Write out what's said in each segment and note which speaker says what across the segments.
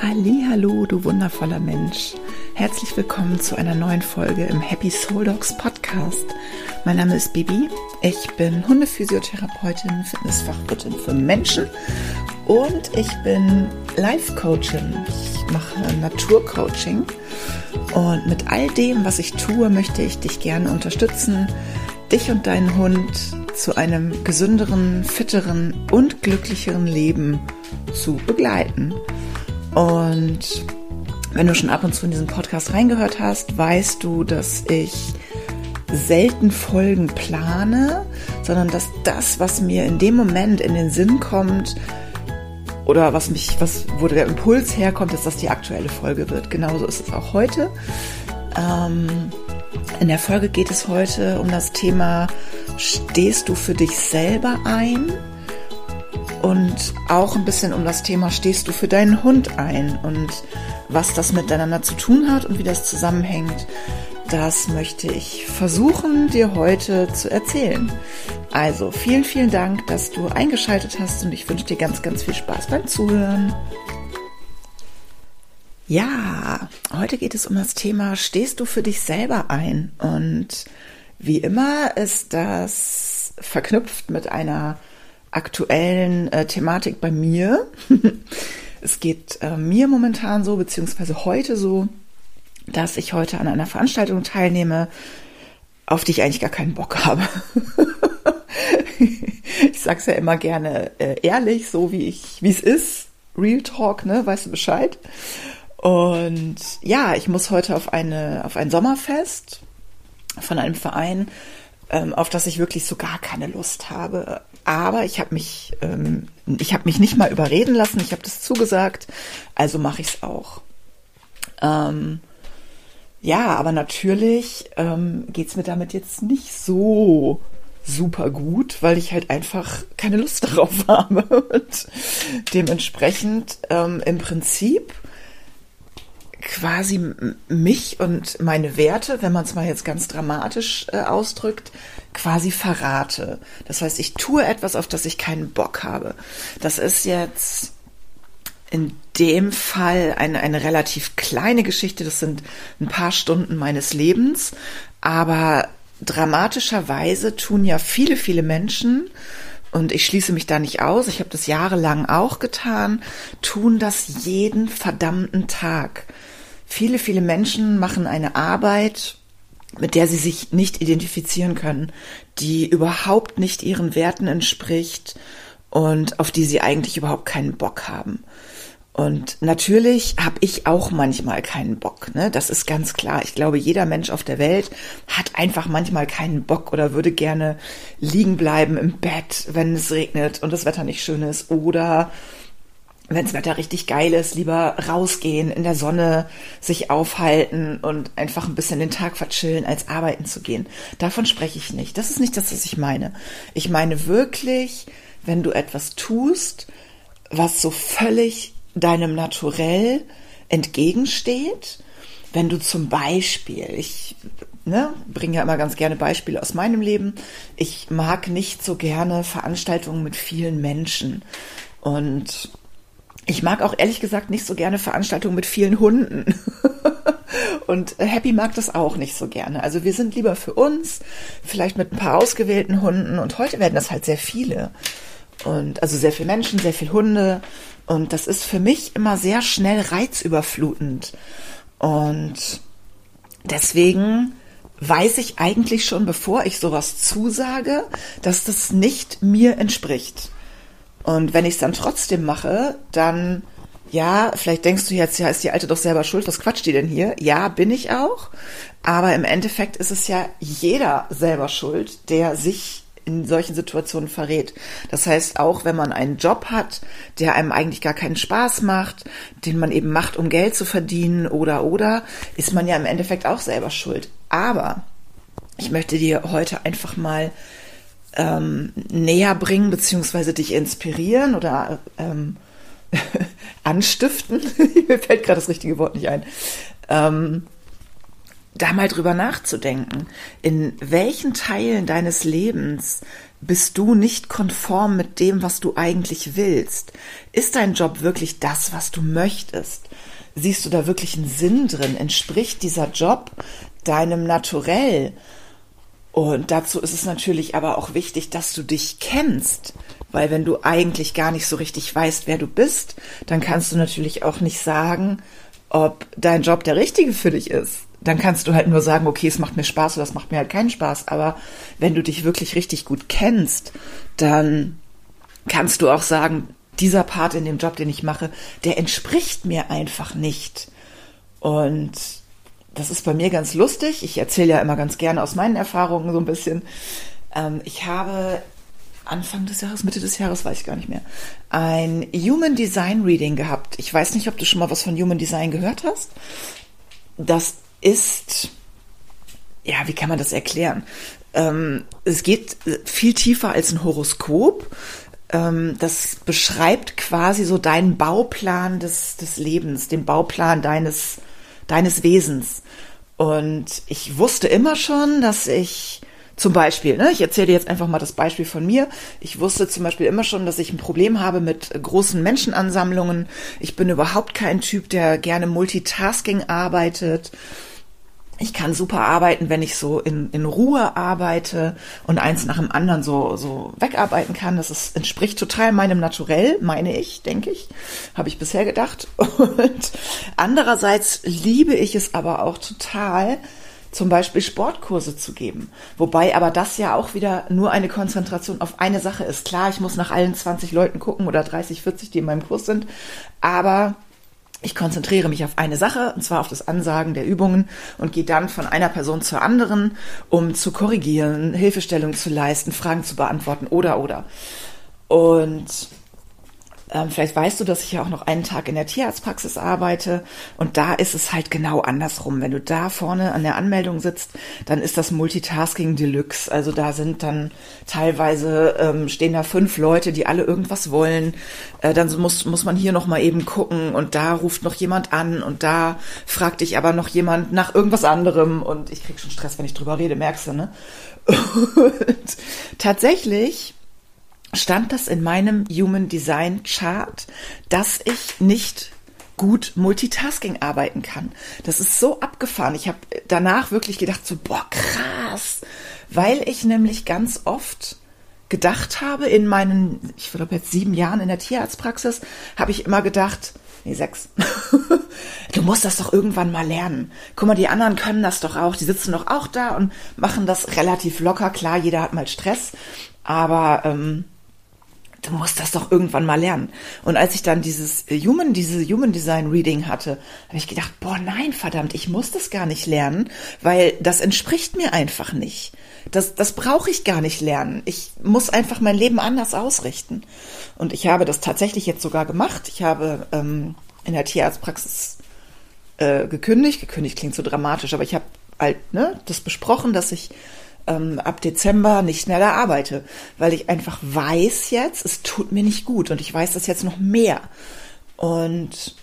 Speaker 1: Hallo, du wundervoller Mensch. Herzlich willkommen zu einer neuen Folge im Happy Soul Dogs Podcast. Mein Name ist Bibi. Ich bin Hundephysiotherapeutin, Fitnessfachwirtin für Menschen und ich bin Life Coachin. Ich mache Naturcoaching und mit all dem, was ich tue, möchte ich dich gerne unterstützen, dich und deinen Hund zu einem gesünderen, fitteren und glücklicheren Leben zu begleiten. Und wenn du schon ab und zu in diesen Podcast reingehört hast, weißt du, dass ich selten Folgen plane, sondern dass das, was mir in dem Moment in den Sinn kommt, oder was mich, was, wo der Impuls herkommt, dass die aktuelle Folge wird. Genauso ist es auch heute. Ähm, in der Folge geht es heute um das Thema, stehst du für dich selber ein? Und auch ein bisschen um das Thema stehst du für deinen Hund ein und was das miteinander zu tun hat und wie das zusammenhängt, das möchte ich versuchen dir heute zu erzählen. Also vielen, vielen Dank, dass du eingeschaltet hast und ich wünsche dir ganz, ganz viel Spaß beim Zuhören. Ja, heute geht es um das Thema, stehst du für dich selber ein? Und wie immer ist das verknüpft mit einer aktuellen äh, Thematik bei mir. es geht äh, mir momentan so, beziehungsweise heute so, dass ich heute an einer Veranstaltung teilnehme, auf die ich eigentlich gar keinen Bock habe. ich sag's ja immer gerne äh, ehrlich, so wie ich, wie es ist. Real Talk, ne? Weißt du Bescheid? Und ja, ich muss heute auf eine, auf ein Sommerfest von einem Verein, ähm, auf das ich wirklich so gar keine Lust habe. Aber ich habe mich, ähm, ich habe mich nicht mal überreden lassen. Ich habe das zugesagt, also mache ich es auch. Ähm, ja, aber natürlich ähm, geht mir damit jetzt nicht so super gut, weil ich halt einfach keine Lust darauf habe. Und dementsprechend ähm, im Prinzip quasi mich und meine Werte, wenn man es mal jetzt ganz dramatisch äh, ausdrückt, quasi verrate. Das heißt, ich tue etwas, auf das ich keinen Bock habe. Das ist jetzt in dem Fall eine, eine relativ kleine Geschichte. Das sind ein paar Stunden meines Lebens. Aber dramatischerweise tun ja viele, viele Menschen, und ich schließe mich da nicht aus, ich habe das jahrelang auch getan, tun das jeden verdammten Tag. Viele, viele Menschen machen eine Arbeit, mit der sie sich nicht identifizieren können, die überhaupt nicht ihren Werten entspricht und auf die sie eigentlich überhaupt keinen Bock haben. Und natürlich habe ich auch manchmal keinen Bock, ne? Das ist ganz klar. Ich glaube, jeder Mensch auf der Welt hat einfach manchmal keinen Bock oder würde gerne liegen bleiben im Bett, wenn es regnet und das Wetter nicht schön ist oder wenn das Wetter richtig geil ist, lieber rausgehen, in der Sonne sich aufhalten und einfach ein bisschen den Tag verchillen, als arbeiten zu gehen. Davon spreche ich nicht. Das ist nicht das, was ich meine. Ich meine wirklich, wenn du etwas tust, was so völlig deinem Naturell entgegensteht, wenn du zum Beispiel, ich ne, bringe ja immer ganz gerne Beispiele aus meinem Leben, ich mag nicht so gerne Veranstaltungen mit vielen Menschen und ich mag auch ehrlich gesagt nicht so gerne Veranstaltungen mit vielen Hunden. Und Happy mag das auch nicht so gerne. Also wir sind lieber für uns, vielleicht mit ein paar ausgewählten Hunden. Und heute werden das halt sehr viele. Und also sehr viele Menschen, sehr viele Hunde. Und das ist für mich immer sehr schnell reizüberflutend. Und deswegen weiß ich eigentlich schon, bevor ich sowas zusage, dass das nicht mir entspricht. Und wenn ich es dann trotzdem mache, dann, ja, vielleicht denkst du jetzt, ja, ist die Alte doch selber schuld, was quatscht die denn hier? Ja, bin ich auch. Aber im Endeffekt ist es ja jeder selber schuld, der sich in solchen Situationen verrät. Das heißt, auch wenn man einen Job hat, der einem eigentlich gar keinen Spaß macht, den man eben macht, um Geld zu verdienen oder oder, ist man ja im Endeffekt auch selber schuld. Aber ich möchte dir heute einfach mal ähm, näher bringen, beziehungsweise dich inspirieren oder ähm, anstiften. Mir fällt gerade das richtige Wort nicht ein. Ähm, da mal drüber nachzudenken, in welchen Teilen deines Lebens bist du nicht konform mit dem, was du eigentlich willst? Ist dein Job wirklich das, was du möchtest? Siehst du da wirklich einen Sinn drin? Entspricht dieser Job deinem Naturell? Und dazu ist es natürlich aber auch wichtig, dass du dich kennst. Weil wenn du eigentlich gar nicht so richtig weißt, wer du bist, dann kannst du natürlich auch nicht sagen, ob dein Job der richtige für dich ist. Dann kannst du halt nur sagen, okay, es macht mir Spaß oder es macht mir halt keinen Spaß. Aber wenn du dich wirklich richtig gut kennst, dann kannst du auch sagen, dieser Part in dem Job, den ich mache, der entspricht mir einfach nicht. Und das ist bei mir ganz lustig. Ich erzähle ja immer ganz gerne aus meinen Erfahrungen so ein bisschen. Ähm, ich habe Anfang des Jahres, Mitte des Jahres, weiß ich gar nicht mehr, ein Human Design Reading gehabt. Ich weiß nicht, ob du schon mal was von Human Design gehört hast. Das ist, ja, wie kann man das erklären? Ähm, es geht viel tiefer als ein Horoskop. Ähm, das beschreibt quasi so deinen Bauplan des, des Lebens, den Bauplan deines, deines Wesens. Und ich wusste immer schon, dass ich zum Beispiel, ne, ich erzähle dir jetzt einfach mal das Beispiel von mir. Ich wusste zum Beispiel immer schon, dass ich ein Problem habe mit großen Menschenansammlungen. Ich bin überhaupt kein Typ, der gerne Multitasking arbeitet. Ich kann super arbeiten, wenn ich so in, in Ruhe arbeite und eins nach dem anderen so, so wegarbeiten kann. Das ist, entspricht total meinem Naturell, meine ich, denke ich. Habe ich bisher gedacht. Und andererseits liebe ich es aber auch total, zum Beispiel Sportkurse zu geben. Wobei aber das ja auch wieder nur eine Konzentration auf eine Sache ist. Klar, ich muss nach allen 20 Leuten gucken oder 30, 40, die in meinem Kurs sind, aber ich konzentriere mich auf eine Sache, und zwar auf das Ansagen der Übungen und gehe dann von einer Person zur anderen, um zu korrigieren, Hilfestellung zu leisten, Fragen zu beantworten oder oder. Und ähm, vielleicht weißt du, dass ich ja auch noch einen Tag in der Tierarztpraxis arbeite und da ist es halt genau andersrum. Wenn du da vorne an der Anmeldung sitzt, dann ist das Multitasking Deluxe. Also da sind dann teilweise ähm, stehen da fünf Leute, die alle irgendwas wollen. Äh, dann muss muss man hier noch mal eben gucken und da ruft noch jemand an und da fragt dich aber noch jemand nach irgendwas anderem und ich krieg schon Stress, wenn ich drüber rede, merkst du, ne? Und tatsächlich stand das in meinem Human Design Chart, dass ich nicht gut Multitasking arbeiten kann. Das ist so abgefahren. Ich habe danach wirklich gedacht, so, boah, krass, weil ich nämlich ganz oft gedacht habe in meinen, ich glaube jetzt sieben Jahren in der Tierarztpraxis, habe ich immer gedacht, nee, sechs, du musst das doch irgendwann mal lernen. Guck mal, die anderen können das doch auch, die sitzen doch auch da und machen das relativ locker. Klar, jeder hat mal Stress, aber ähm, du musst das doch irgendwann mal lernen. Und als ich dann dieses Human, diese Human Design Reading hatte, habe ich gedacht, boah, nein, verdammt, ich muss das gar nicht lernen, weil das entspricht mir einfach nicht. Das, das brauche ich gar nicht lernen. Ich muss einfach mein Leben anders ausrichten. Und ich habe das tatsächlich jetzt sogar gemacht. Ich habe ähm, in der Tierarztpraxis äh, gekündigt. Gekündigt klingt so dramatisch, aber ich habe halt ne, das besprochen, dass ich ähm, ab Dezember nicht mehr da arbeite, weil ich einfach weiß jetzt, es tut mir nicht gut und ich weiß das jetzt noch mehr. Und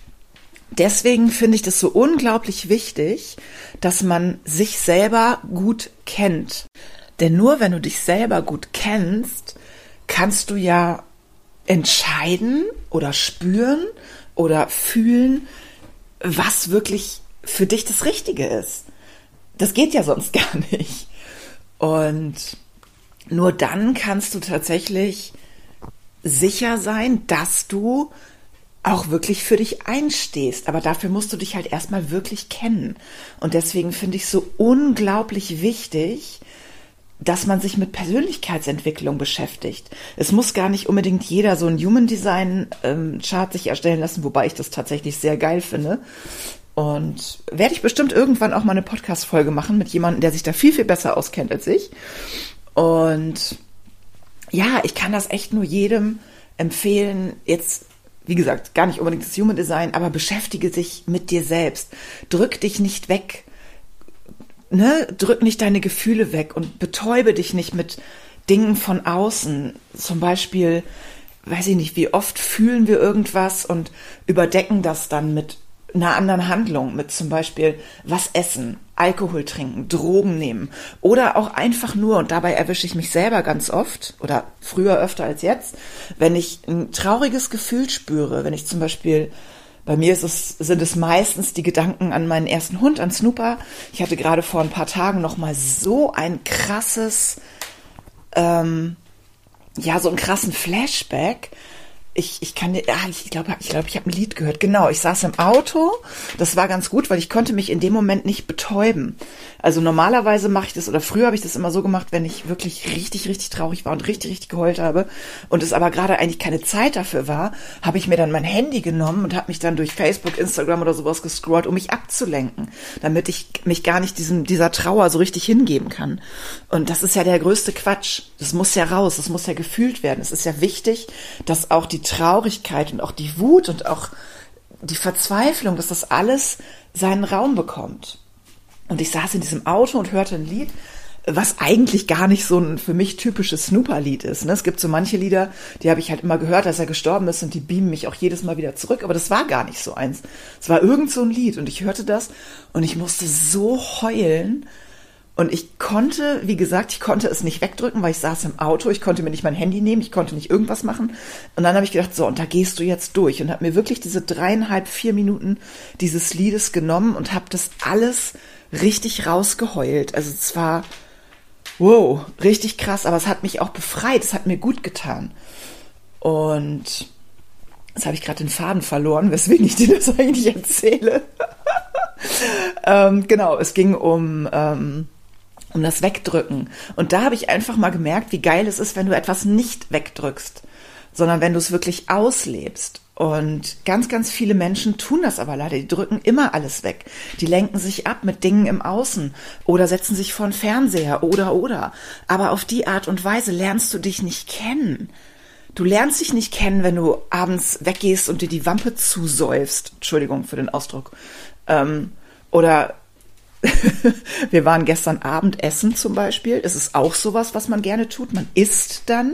Speaker 1: deswegen finde ich das so unglaublich wichtig, dass man sich selber gut kennt. Denn nur wenn du dich selber gut kennst, kannst du ja entscheiden oder spüren oder fühlen, was wirklich für dich das Richtige ist. Das geht ja sonst gar nicht. Und nur dann kannst du tatsächlich sicher sein, dass du auch wirklich für dich einstehst. Aber dafür musst du dich halt erstmal wirklich kennen. Und deswegen finde ich so unglaublich wichtig, dass man sich mit Persönlichkeitsentwicklung beschäftigt. Es muss gar nicht unbedingt jeder so ein Human Design ähm, Chart sich erstellen lassen, wobei ich das tatsächlich sehr geil finde. Und werde ich bestimmt irgendwann auch mal eine Podcast-Folge machen mit jemandem, der sich da viel, viel besser auskennt als ich. Und ja, ich kann das echt nur jedem empfehlen. Jetzt, wie gesagt, gar nicht unbedingt das Human Design, aber beschäftige dich mit dir selbst. Drück dich nicht weg. Ne? Drück nicht deine Gefühle weg und betäube dich nicht mit Dingen von außen. Zum Beispiel, weiß ich nicht, wie oft fühlen wir irgendwas und überdecken das dann mit einer anderen Handlung, mit zum Beispiel was essen Alkohol trinken, Drogen nehmen oder auch einfach nur, und dabei erwische ich mich selber ganz oft oder früher öfter als jetzt, wenn ich ein trauriges Gefühl spüre, wenn ich zum Beispiel bei mir es, sind es meistens die Gedanken an meinen ersten Hund, an Snooper. Ich hatte gerade vor ein paar Tagen noch mal so ein krasses, ähm, ja, so einen krassen Flashback, ich, ich kann, ah, ich glaube, ich glaube, ich habe ein Lied gehört. Genau, ich saß im Auto. Das war ganz gut, weil ich konnte mich in dem Moment nicht betäuben. Also normalerweise mache ich das oder früher habe ich das immer so gemacht, wenn ich wirklich richtig, richtig traurig war und richtig, richtig geheult habe und es aber gerade eigentlich keine Zeit dafür war, habe ich mir dann mein Handy genommen und habe mich dann durch Facebook, Instagram oder sowas gescrollt, um mich abzulenken, damit ich mich gar nicht diesem dieser Trauer so richtig hingeben kann. Und das ist ja der größte Quatsch. Das muss ja raus, das muss ja gefühlt werden. Es ist ja wichtig, dass auch die Traurigkeit und auch die Wut und auch die Verzweiflung, dass das alles seinen Raum bekommt. Und ich saß in diesem Auto und hörte ein Lied, was eigentlich gar nicht so ein für mich typisches Snooper-Lied ist. Ne? Es gibt so manche Lieder, die habe ich halt immer gehört, als er gestorben ist und die beamen mich auch jedes Mal wieder zurück, aber das war gar nicht so eins. Es war irgend so ein Lied und ich hörte das und ich musste so heulen, und ich konnte, wie gesagt, ich konnte es nicht wegdrücken, weil ich saß im Auto, ich konnte mir nicht mein Handy nehmen, ich konnte nicht irgendwas machen. Und dann habe ich gedacht, so, und da gehst du jetzt durch. Und habe mir wirklich diese dreieinhalb, vier Minuten dieses Liedes genommen und habe das alles richtig rausgeheult. Also es war, wow, richtig krass, aber es hat mich auch befreit, es hat mir gut getan. Und jetzt habe ich gerade den Faden verloren, weswegen ich dir das eigentlich erzähle. ähm, genau, es ging um... Ähm, um das Wegdrücken. Und da habe ich einfach mal gemerkt, wie geil es ist, wenn du etwas nicht wegdrückst, sondern wenn du es wirklich auslebst. Und ganz, ganz viele Menschen tun das aber leider. Die drücken immer alles weg. Die lenken sich ab mit Dingen im Außen oder setzen sich vor den Fernseher oder oder. Aber auf die Art und Weise lernst du dich nicht kennen. Du lernst dich nicht kennen, wenn du abends weggehst und dir die Wampe zusäufst. Entschuldigung für den Ausdruck. Ähm, oder wir waren gestern Abend essen zum Beispiel. Es ist auch sowas, was man gerne tut. Man isst dann,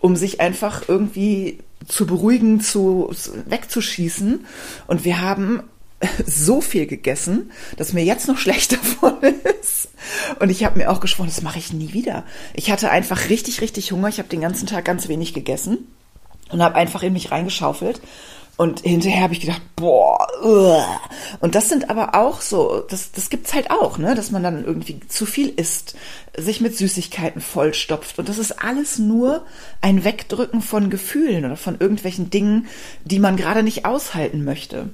Speaker 1: um sich einfach irgendwie zu beruhigen, zu, wegzuschießen. Und wir haben so viel gegessen, dass mir jetzt noch schlecht davon ist. Und ich habe mir auch geschworen, das mache ich nie wieder. Ich hatte einfach richtig, richtig Hunger. Ich habe den ganzen Tag ganz wenig gegessen und habe einfach in mich reingeschaufelt und hinterher habe ich gedacht, boah, uah. und das sind aber auch so, das, das gibt's halt auch, ne, dass man dann irgendwie zu viel isst, sich mit Süßigkeiten vollstopft. Und das ist alles nur ein Wegdrücken von Gefühlen oder von irgendwelchen Dingen, die man gerade nicht aushalten möchte.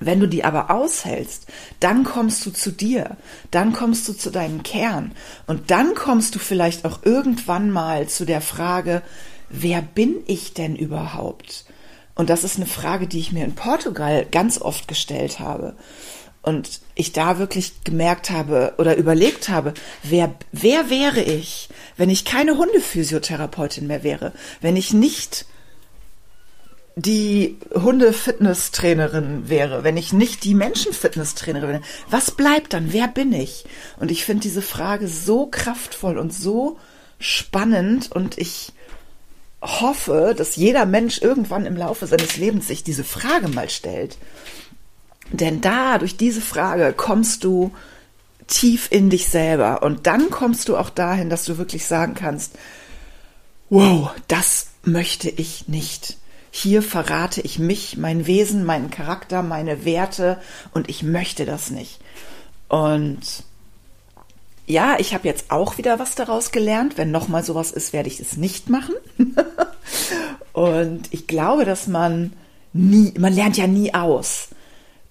Speaker 1: Wenn du die aber aushältst, dann kommst du zu dir, dann kommst du zu deinem Kern und dann kommst du vielleicht auch irgendwann mal zu der Frage, wer bin ich denn überhaupt? Und das ist eine Frage, die ich mir in Portugal ganz oft gestellt habe. Und ich da wirklich gemerkt habe oder überlegt habe, wer, wer wäre ich, wenn ich keine Hundephysiotherapeutin mehr wäre, wenn ich nicht die Hunde-Fitnesstrainerin wäre, wenn ich nicht die Menschen-Fitnesstrainerin wäre, was bleibt dann? Wer bin ich? Und ich finde diese Frage so kraftvoll und so spannend und ich hoffe, dass jeder Mensch irgendwann im Laufe seines Lebens sich diese Frage mal stellt. Denn da, durch diese Frage, kommst du tief in dich selber. Und dann kommst du auch dahin, dass du wirklich sagen kannst, wow, das möchte ich nicht. Hier verrate ich mich, mein Wesen, meinen Charakter, meine Werte und ich möchte das nicht. Und ja, ich habe jetzt auch wieder was daraus gelernt. Wenn nochmal sowas ist, werde ich es nicht machen. und ich glaube, dass man nie, man lernt ja nie aus.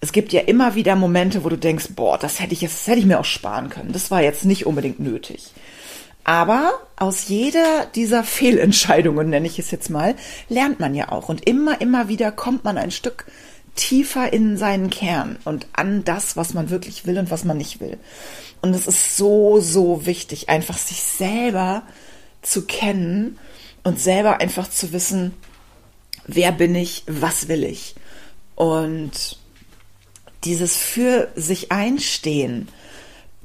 Speaker 1: Es gibt ja immer wieder Momente, wo du denkst, boah, das hätte ich jetzt, das hätte ich mir auch sparen können. Das war jetzt nicht unbedingt nötig. Aber aus jeder dieser Fehlentscheidungen, nenne ich es jetzt mal, lernt man ja auch. Und immer, immer wieder kommt man ein Stück tiefer in seinen Kern und an das, was man wirklich will und was man nicht will. Und es ist so, so wichtig, einfach sich selber zu kennen und selber einfach zu wissen, wer bin ich, was will ich. Und dieses für sich einstehen,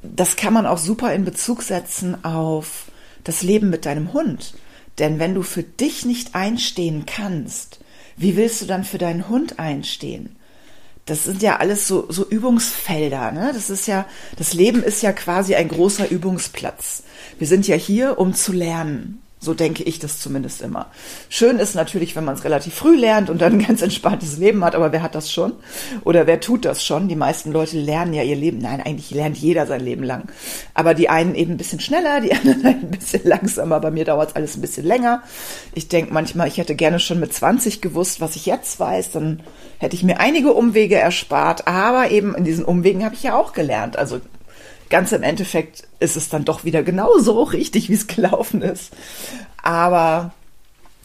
Speaker 1: das kann man auch super in Bezug setzen auf das Leben mit deinem Hund. Denn wenn du für dich nicht einstehen kannst, wie willst du dann für deinen Hund einstehen? das sind ja alles so, so Übungsfelder. Ne? Das ist ja, das Leben ist ja quasi ein großer Übungsplatz. Wir sind ja hier, um zu lernen. So denke ich das zumindest immer. Schön ist natürlich, wenn man es relativ früh lernt und dann ein ganz entspanntes Leben hat, aber wer hat das schon? Oder wer tut das schon? Die meisten Leute lernen ja ihr Leben. Nein, eigentlich lernt jeder sein Leben lang. Aber die einen eben ein bisschen schneller, die anderen ein bisschen langsamer. Bei mir dauert es alles ein bisschen länger. Ich denke manchmal, ich hätte gerne schon mit 20 gewusst, was ich jetzt weiß. Dann hätte ich mir einige Umwege erspart. Aber eben in diesen Umwegen habe ich ja auch gelernt. Also ganz im Endeffekt ist es dann doch wieder genauso richtig, wie es gelaufen ist. Aber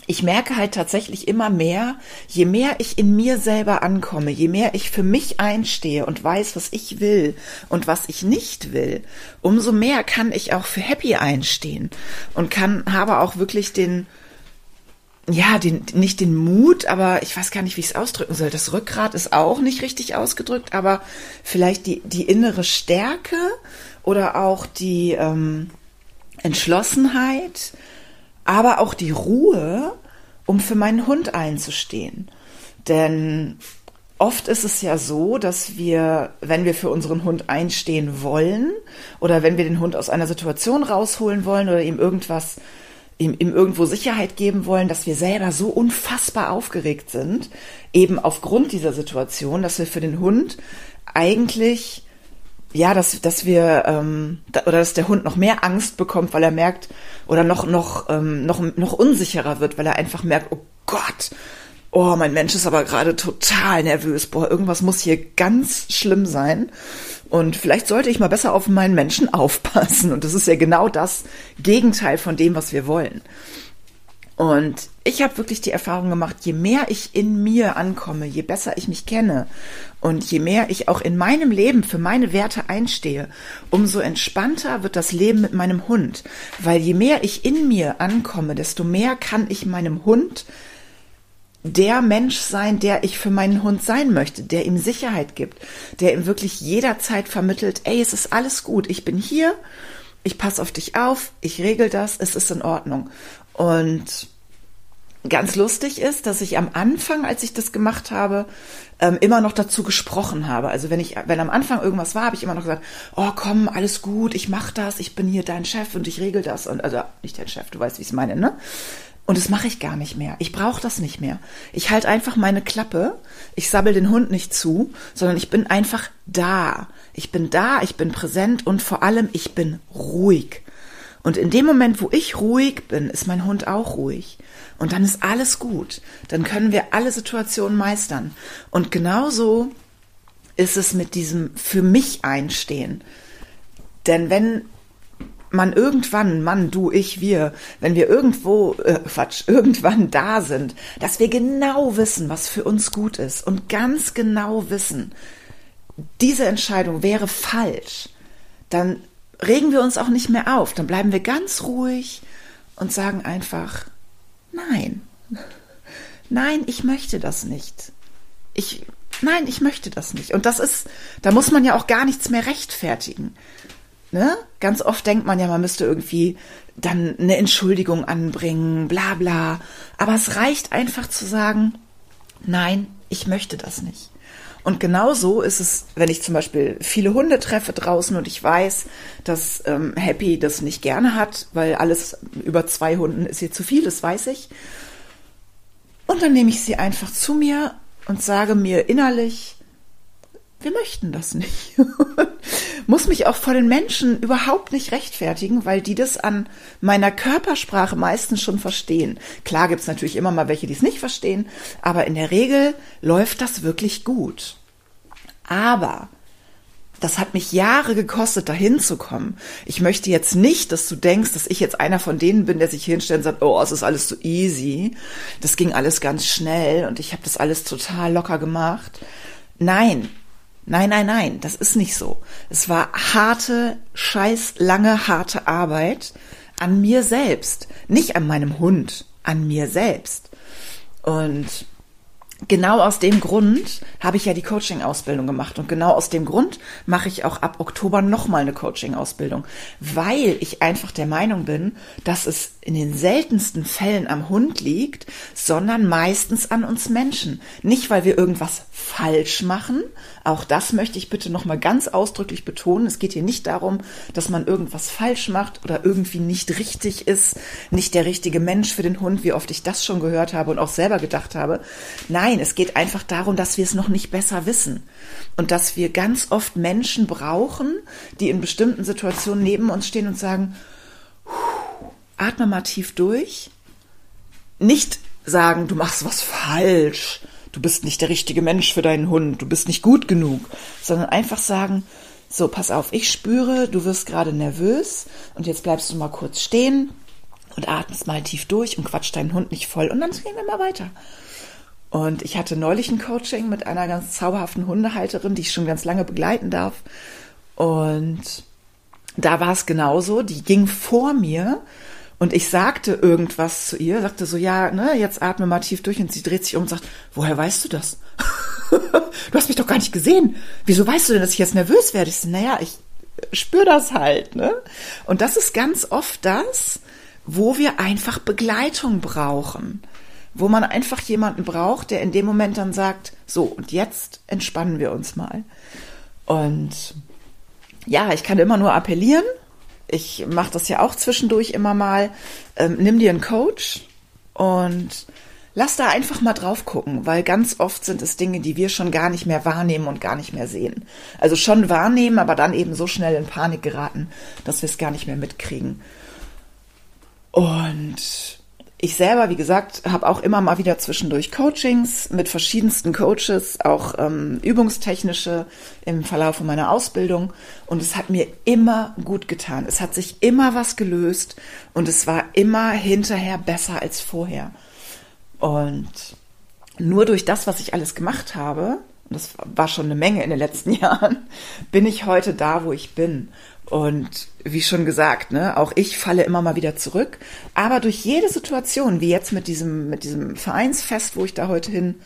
Speaker 1: ich merke halt tatsächlich immer mehr, je mehr ich in mir selber ankomme, je mehr ich für mich einstehe und weiß, was ich will und was ich nicht will, umso mehr kann ich auch für Happy einstehen und kann, habe auch wirklich den, ja, den, nicht den Mut, aber ich weiß gar nicht, wie ich es ausdrücken soll. Das Rückgrat ist auch nicht richtig ausgedrückt, aber vielleicht die, die innere Stärke oder auch die ähm, Entschlossenheit, aber auch die Ruhe, um für meinen Hund einzustehen. Denn oft ist es ja so, dass wir, wenn wir für unseren Hund einstehen wollen oder wenn wir den Hund aus einer Situation rausholen wollen oder ihm irgendwas ihm, ihm irgendwo Sicherheit geben wollen, dass wir selber so unfassbar aufgeregt sind, eben aufgrund dieser Situation, dass wir für den Hund eigentlich ja, dass, dass wir ähm, da, oder dass der Hund noch mehr Angst bekommt, weil er merkt oder noch noch ähm, noch noch unsicherer wird, weil er einfach merkt, oh Gott, oh mein Mensch ist aber gerade total nervös, boah, irgendwas muss hier ganz schlimm sein. Und vielleicht sollte ich mal besser auf meinen Menschen aufpassen. Und das ist ja genau das Gegenteil von dem, was wir wollen. Und ich habe wirklich die Erfahrung gemacht, je mehr ich in mir ankomme, je besser ich mich kenne und je mehr ich auch in meinem Leben für meine Werte einstehe, umso entspannter wird das Leben mit meinem Hund. Weil je mehr ich in mir ankomme, desto mehr kann ich meinem Hund der Mensch sein, der ich für meinen Hund sein möchte, der ihm Sicherheit gibt, der ihm wirklich jederzeit vermittelt, ey, es ist alles gut, ich bin hier, ich passe auf dich auf, ich regel das, es ist in Ordnung. Und ganz lustig ist, dass ich am Anfang, als ich das gemacht habe, ähm, immer noch dazu gesprochen habe. Also wenn ich, wenn am Anfang irgendwas war, habe ich immer noch gesagt, oh komm, alles gut, ich mach das, ich bin hier dein Chef und ich regel das. Und also nicht dein Chef, du weißt, wie ich es meine, ne? Und das mache ich gar nicht mehr. Ich brauche das nicht mehr. Ich halte einfach meine Klappe. Ich sabbel den Hund nicht zu, sondern ich bin einfach da. Ich bin da, ich bin präsent und vor allem ich bin ruhig. Und in dem Moment, wo ich ruhig bin, ist mein Hund auch ruhig. Und dann ist alles gut. Dann können wir alle Situationen meistern. Und genauso ist es mit diesem für mich einstehen. Denn wenn man irgendwann, Mann, du, ich, wir, wenn wir irgendwo, äh, Quatsch, irgendwann da sind, dass wir genau wissen, was für uns gut ist und ganz genau wissen, diese Entscheidung wäre falsch, dann regen wir uns auch nicht mehr auf, dann bleiben wir ganz ruhig und sagen einfach, nein, nein, ich möchte das nicht. Ich, nein, ich möchte das nicht. Und das ist, da muss man ja auch gar nichts mehr rechtfertigen. Ne? Ganz oft denkt man ja, man müsste irgendwie dann eine Entschuldigung anbringen, bla bla. Aber es reicht einfach zu sagen, nein, ich möchte das nicht. Und genauso ist es, wenn ich zum Beispiel viele Hunde treffe draußen und ich weiß, dass ähm, Happy das nicht gerne hat, weil alles über zwei Hunden ist ihr zu viel, das weiß ich. Und dann nehme ich sie einfach zu mir und sage mir innerlich, wir möchten das nicht. Muss mich auch vor den Menschen überhaupt nicht rechtfertigen, weil die das an meiner Körpersprache meistens schon verstehen. Klar gibt's natürlich immer mal welche, die es nicht verstehen, aber in der Regel läuft das wirklich gut. Aber das hat mich Jahre gekostet, dahin zu kommen. Ich möchte jetzt nicht, dass du denkst, dass ich jetzt einer von denen bin, der sich hinstellt und sagt, oh, es ist alles so easy. Das ging alles ganz schnell und ich habe das alles total locker gemacht. Nein, Nein, nein, nein, das ist nicht so. Es war harte, scheiß lange, harte Arbeit an mir selbst. Nicht an meinem Hund, an mir selbst. Und genau aus dem Grund habe ich ja die Coaching-Ausbildung gemacht und genau aus dem Grund mache ich auch ab Oktober nochmal eine Coaching-Ausbildung, weil ich einfach der Meinung bin, dass es in den seltensten Fällen am Hund liegt, sondern meistens an uns Menschen. Nicht, weil wir irgendwas falsch machen. Auch das möchte ich bitte nochmal ganz ausdrücklich betonen. Es geht hier nicht darum, dass man irgendwas falsch macht oder irgendwie nicht richtig ist, nicht der richtige Mensch für den Hund, wie oft ich das schon gehört habe und auch selber gedacht habe. Nein, es geht einfach darum, dass wir es noch nicht besser wissen und dass wir ganz oft Menschen brauchen, die in bestimmten Situationen neben uns stehen und sagen, atme mal tief durch. Nicht sagen, du machst was falsch, du bist nicht der richtige Mensch für deinen Hund, du bist nicht gut genug, sondern einfach sagen, so, pass auf, ich spüre, du wirst gerade nervös und jetzt bleibst du mal kurz stehen und atmest mal tief durch und quatsch deinen Hund nicht voll und dann gehen wir mal weiter. Und ich hatte neulich ein Coaching mit einer ganz zauberhaften Hundehalterin, die ich schon ganz lange begleiten darf. Und da war es genauso. Die ging vor mir und ich sagte irgendwas zu ihr, sagte so, ja, ne, jetzt atme mal tief durch und sie dreht sich um und sagt, woher weißt du das? du hast mich doch gar nicht gesehen. Wieso weißt du denn, dass ich jetzt nervös werde? Ich so, naja, ich spüre das halt, ne? Und das ist ganz oft das, wo wir einfach Begleitung brauchen. Wo man einfach jemanden braucht, der in dem Moment dann sagt, so, und jetzt entspannen wir uns mal. Und ja, ich kann immer nur appellieren, ich mache das ja auch zwischendurch immer mal. Ähm, nimm dir einen Coach und lass da einfach mal drauf gucken, weil ganz oft sind es Dinge, die wir schon gar nicht mehr wahrnehmen und gar nicht mehr sehen. Also schon wahrnehmen, aber dann eben so schnell in Panik geraten, dass wir es gar nicht mehr mitkriegen. Und ich selber, wie gesagt, habe auch immer mal wieder zwischendurch Coachings mit verschiedensten Coaches, auch ähm, übungstechnische im Verlauf meiner Ausbildung. Und es hat mir immer gut getan. Es hat sich immer was gelöst und es war immer hinterher besser als vorher. Und nur durch das, was ich alles gemacht habe, und das war schon eine Menge in den letzten Jahren, bin ich heute da, wo ich bin. Und wie schon gesagt, ne, auch ich falle immer mal wieder zurück. Aber durch jede Situation, wie jetzt mit diesem, mit diesem Vereinsfest, wo ich da heute hin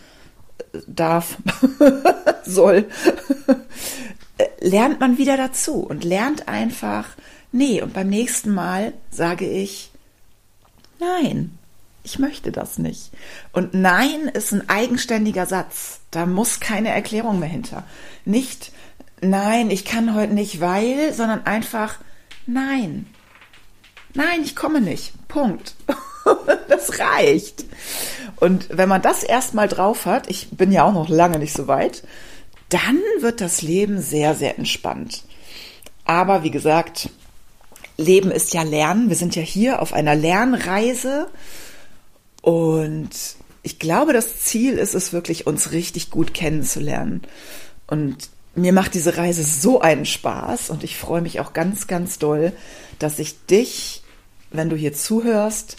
Speaker 1: äh, darf, soll, äh, lernt man wieder dazu und lernt einfach, nee, und beim nächsten Mal sage ich, nein, ich möchte das nicht. Und nein ist ein eigenständiger Satz. Da muss keine Erklärung mehr hinter. Nicht, nein, ich kann heute nicht, weil, sondern einfach nein. Nein, ich komme nicht. Punkt. das reicht. Und wenn man das erstmal drauf hat, ich bin ja auch noch lange nicht so weit, dann wird das Leben sehr, sehr entspannt. Aber wie gesagt, Leben ist ja Lernen. Wir sind ja hier auf einer Lernreise. Und ich glaube, das Ziel ist es wirklich, uns richtig gut kennenzulernen. Und mir macht diese Reise so einen Spaß und ich freue mich auch ganz, ganz doll, dass ich dich, wenn du hier zuhörst,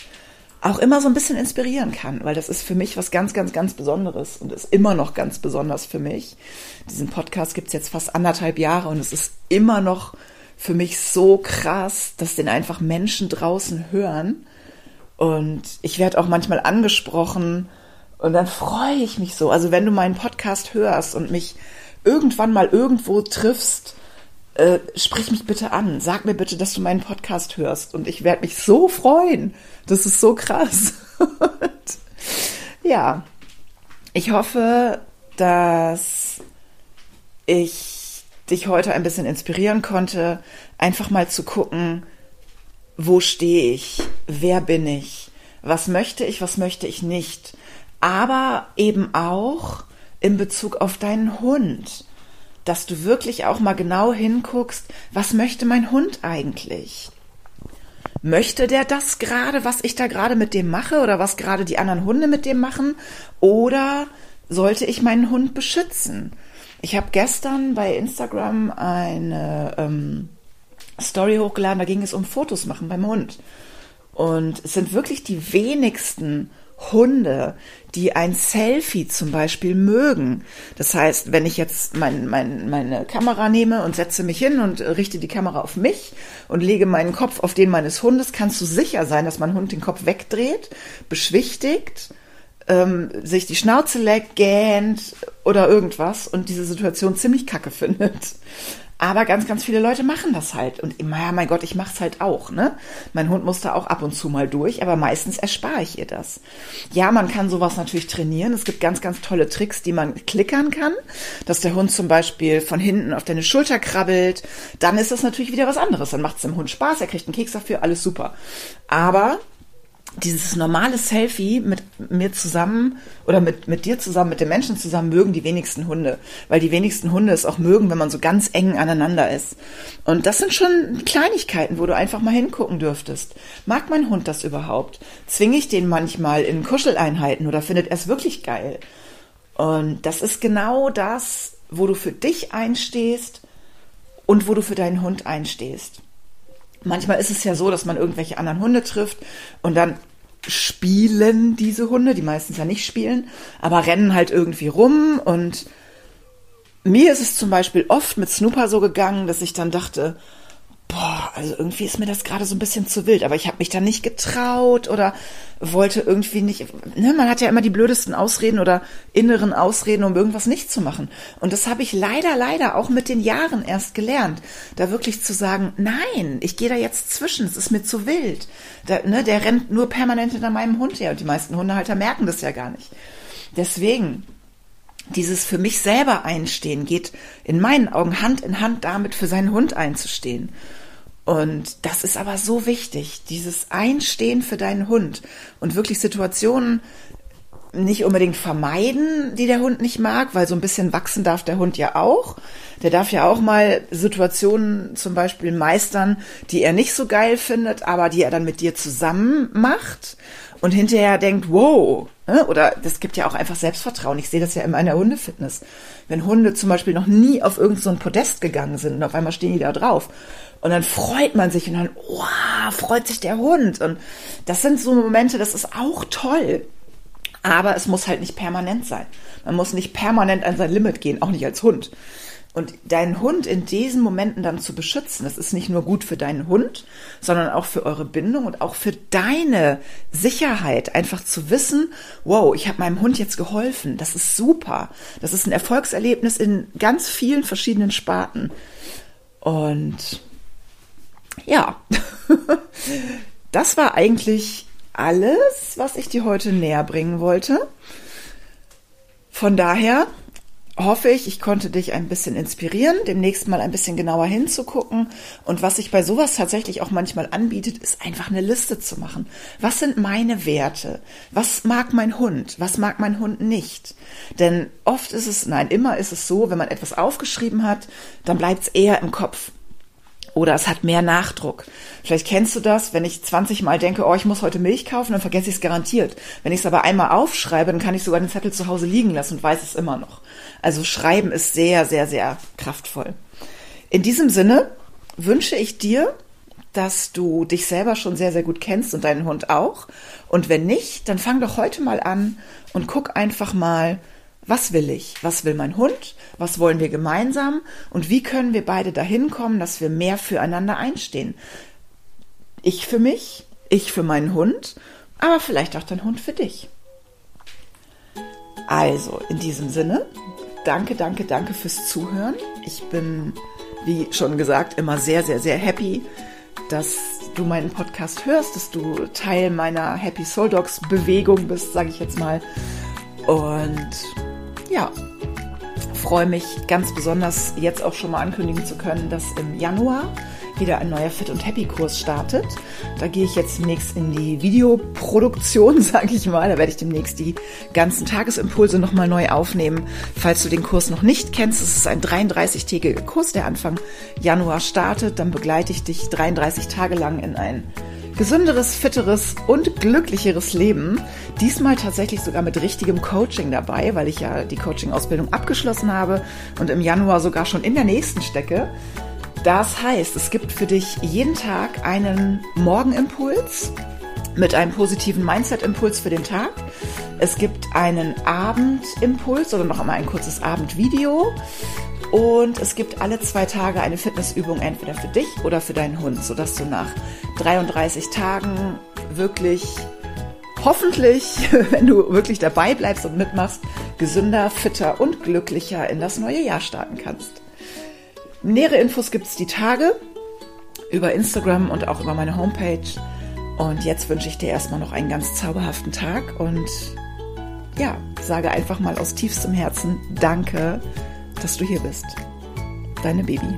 Speaker 1: auch immer so ein bisschen inspirieren kann, weil das ist für mich was ganz, ganz, ganz Besonderes und ist immer noch ganz besonders für mich. Diesen Podcast gibt es jetzt fast anderthalb Jahre und es ist immer noch für mich so krass, dass den einfach Menschen draußen hören. Und ich werde auch manchmal angesprochen und dann freue ich mich so. Also wenn du meinen Podcast hörst und mich irgendwann mal irgendwo triffst, äh, sprich mich bitte an. Sag mir bitte, dass du meinen Podcast hörst. Und ich werde mich so freuen. Das ist so krass. ja, ich hoffe, dass ich dich heute ein bisschen inspirieren konnte, einfach mal zu gucken, wo stehe ich, wer bin ich, was möchte ich, was möchte ich nicht, aber eben auch, in Bezug auf deinen Hund, dass du wirklich auch mal genau hinguckst, was möchte mein Hund eigentlich? Möchte der das gerade, was ich da gerade mit dem mache oder was gerade die anderen Hunde mit dem machen? Oder sollte ich meinen Hund beschützen? Ich habe gestern bei Instagram eine ähm, Story hochgeladen, da ging es um Fotos machen beim Hund. Und es sind wirklich die wenigsten Hunde, die ein Selfie zum Beispiel mögen. Das heißt, wenn ich jetzt mein, mein, meine Kamera nehme und setze mich hin und richte die Kamera auf mich und lege meinen Kopf auf den meines Hundes, kannst du sicher sein, dass mein Hund den Kopf wegdreht, beschwichtigt, ähm, sich die Schnauze leckt, gähnt oder irgendwas und diese Situation ziemlich kacke findet. Aber ganz, ganz viele Leute machen das halt. Und ja, mein Gott, ich mach's halt auch, ne? Mein Hund muss da auch ab und zu mal durch, aber meistens erspare ich ihr das. Ja, man kann sowas natürlich trainieren. Es gibt ganz, ganz tolle Tricks, die man klickern kann. Dass der Hund zum Beispiel von hinten auf deine Schulter krabbelt. Dann ist das natürlich wieder was anderes. Dann macht's dem Hund Spaß, er kriegt einen Keks dafür, alles super. Aber dieses normale Selfie mit mir zusammen oder mit, mit dir zusammen, mit den Menschen zusammen mögen die wenigsten Hunde, weil die wenigsten Hunde es auch mögen, wenn man so ganz eng aneinander ist. Und das sind schon Kleinigkeiten, wo du einfach mal hingucken dürftest. Mag mein Hund das überhaupt? Zwinge ich den manchmal in Kuscheleinheiten oder findet er es wirklich geil? Und das ist genau das, wo du für dich einstehst und wo du für deinen Hund einstehst. Manchmal ist es ja so, dass man irgendwelche anderen Hunde trifft und dann spielen diese Hunde, die meistens ja nicht spielen, aber rennen halt irgendwie rum und mir ist es zum Beispiel oft mit Snooper so gegangen, dass ich dann dachte, boah, also irgendwie ist mir das gerade so ein bisschen zu wild, aber ich habe mich da nicht getraut oder wollte irgendwie nicht, ne, man hat ja immer die blödesten Ausreden oder inneren Ausreden, um irgendwas nicht zu machen. Und das habe ich leider, leider auch mit den Jahren erst gelernt, da wirklich zu sagen, nein, ich gehe da jetzt zwischen, es ist mir zu wild. Da, ne, der rennt nur permanent hinter meinem Hund her und die meisten Hundehalter merken das ja gar nicht. Deswegen, dieses für mich selber einstehen geht in meinen Augen Hand in Hand damit, für seinen Hund einzustehen. Und das ist aber so wichtig, dieses Einstehen für deinen Hund und wirklich Situationen nicht unbedingt vermeiden, die der Hund nicht mag, weil so ein bisschen wachsen darf der Hund ja auch. Der darf ja auch mal Situationen zum Beispiel meistern, die er nicht so geil findet, aber die er dann mit dir zusammen macht und hinterher denkt, wow, ne? oder das gibt ja auch einfach Selbstvertrauen. Ich sehe das ja in meiner Hundefitness. Wenn Hunde zum Beispiel noch nie auf irgendein so Podest gegangen sind und auf einmal stehen die da drauf und dann freut man sich und dann, wow, freut sich der Hund. Und das sind so Momente, das ist auch toll. Aber es muss halt nicht permanent sein. Man muss nicht permanent an sein Limit gehen, auch nicht als Hund. Und deinen Hund in diesen Momenten dann zu beschützen, das ist nicht nur gut für deinen Hund, sondern auch für eure Bindung und auch für deine Sicherheit. Einfach zu wissen, wow, ich habe meinem Hund jetzt geholfen. Das ist super. Das ist ein Erfolgserlebnis in ganz vielen verschiedenen Sparten. Und ja, das war eigentlich alles, was ich dir heute näher bringen wollte. Von daher hoffe ich, ich konnte dich ein bisschen inspirieren, demnächst mal ein bisschen genauer hinzugucken. Und was sich bei sowas tatsächlich auch manchmal anbietet, ist einfach eine Liste zu machen. Was sind meine Werte? Was mag mein Hund? Was mag mein Hund nicht? Denn oft ist es, nein, immer ist es so, wenn man etwas aufgeschrieben hat, dann bleibt es eher im Kopf. Oder es hat mehr Nachdruck. Vielleicht kennst du das, wenn ich 20 Mal denke, oh, ich muss heute Milch kaufen, dann vergesse ich es garantiert. Wenn ich es aber einmal aufschreibe, dann kann ich sogar den Zettel zu Hause liegen lassen und weiß es immer noch. Also Schreiben ist sehr, sehr, sehr kraftvoll. In diesem Sinne wünsche ich dir, dass du dich selber schon sehr, sehr gut kennst und deinen Hund auch. Und wenn nicht, dann fang doch heute mal an und guck einfach mal, was will ich? Was will mein Hund? Was wollen wir gemeinsam? Und wie können wir beide dahin kommen, dass wir mehr füreinander einstehen? Ich für mich, ich für meinen Hund, aber vielleicht auch dein Hund für dich. Also, in diesem Sinne, danke, danke, danke fürs Zuhören. Ich bin, wie schon gesagt, immer sehr, sehr, sehr happy, dass du meinen Podcast hörst, dass du Teil meiner Happy Soul Dogs Bewegung bist, sage ich jetzt mal. Und ja, freue mich ganz besonders jetzt auch schon mal ankündigen zu können, dass im Januar wieder ein neuer Fit und Happy Kurs startet. Da gehe ich jetzt demnächst in die Videoproduktion, sage ich mal. Da werde ich demnächst die ganzen Tagesimpulse nochmal neu aufnehmen. Falls du den Kurs noch nicht kennst, es ist ein 33-tägiger Kurs, der Anfang Januar startet. Dann begleite ich dich 33 Tage lang in ein gesünderes, fitteres und glücklicheres Leben. Diesmal tatsächlich sogar mit richtigem Coaching dabei, weil ich ja die Coaching-Ausbildung abgeschlossen habe und im Januar sogar schon in der nächsten stecke. Das heißt, es gibt für dich jeden Tag einen Morgenimpuls mit einem positiven Mindset-Impuls für den Tag. Es gibt einen Abendimpuls oder noch einmal ein kurzes Abendvideo. Und es gibt alle zwei Tage eine Fitnessübung entweder für dich oder für deinen Hund, sodass du nach 33 Tagen wirklich hoffentlich, wenn du wirklich dabei bleibst und mitmachst, gesünder, fitter und glücklicher in das neue Jahr starten kannst. Nähere Infos gibt es die Tage über Instagram und auch über meine Homepage. Und jetzt wünsche ich dir erstmal noch einen ganz zauberhaften Tag und ja, sage einfach mal aus tiefstem Herzen Danke, dass du hier bist. Deine Baby.